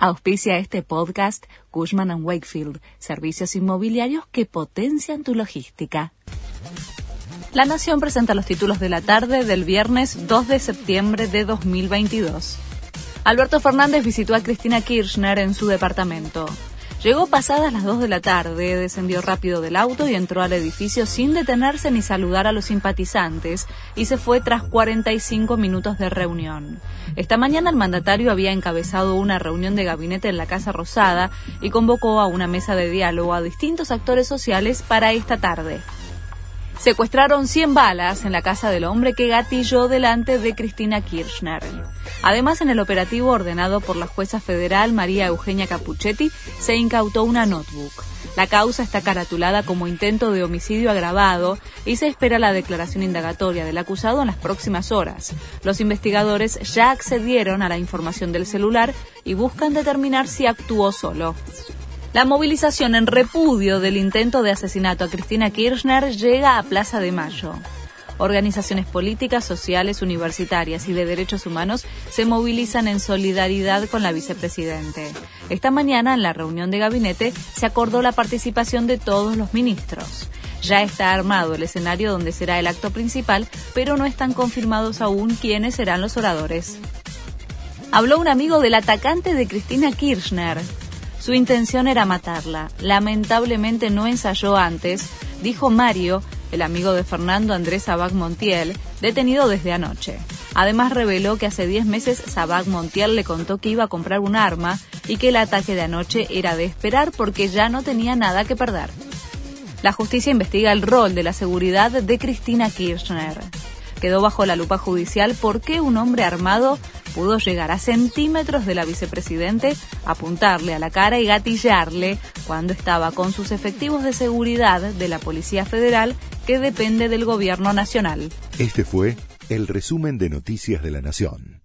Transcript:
Auspicia este podcast Cushman ⁇ Wakefield, servicios inmobiliarios que potencian tu logística. La Nación presenta los títulos de la tarde del viernes 2 de septiembre de 2022. Alberto Fernández visitó a Cristina Kirchner en su departamento. Llegó pasadas las 2 de la tarde, descendió rápido del auto y entró al edificio sin detenerse ni saludar a los simpatizantes y se fue tras 45 minutos de reunión. Esta mañana el mandatario había encabezado una reunión de gabinete en la Casa Rosada y convocó a una mesa de diálogo a distintos actores sociales para esta tarde. Secuestraron 100 balas en la casa del hombre que gatilló delante de Cristina Kirchner. Además, en el operativo ordenado por la jueza federal María Eugenia Capuchetti, se incautó una notebook. La causa está caratulada como intento de homicidio agravado y se espera la declaración indagatoria del acusado en las próximas horas. Los investigadores ya accedieron a la información del celular y buscan determinar si actuó solo. La movilización en repudio del intento de asesinato a Cristina Kirchner llega a Plaza de Mayo. Organizaciones políticas, sociales, universitarias y de derechos humanos se movilizan en solidaridad con la vicepresidente. Esta mañana, en la reunión de gabinete, se acordó la participación de todos los ministros. Ya está armado el escenario donde será el acto principal, pero no están confirmados aún quiénes serán los oradores. Habló un amigo del atacante de Cristina Kirchner. Su intención era matarla. Lamentablemente no ensayó antes, dijo Mario, el amigo de Fernando Andrés Sabac Montiel, detenido desde anoche. Además reveló que hace 10 meses Sabac Montiel le contó que iba a comprar un arma y que el ataque de anoche era de esperar porque ya no tenía nada que perder. La justicia investiga el rol de la seguridad de Cristina Kirchner. Quedó bajo la lupa judicial porque un hombre armado pudo llegar a centímetros de la vicepresidente, apuntarle a la cara y gatillarle cuando estaba con sus efectivos de seguridad de la Policía Federal que depende del Gobierno Nacional. Este fue el resumen de Noticias de la Nación.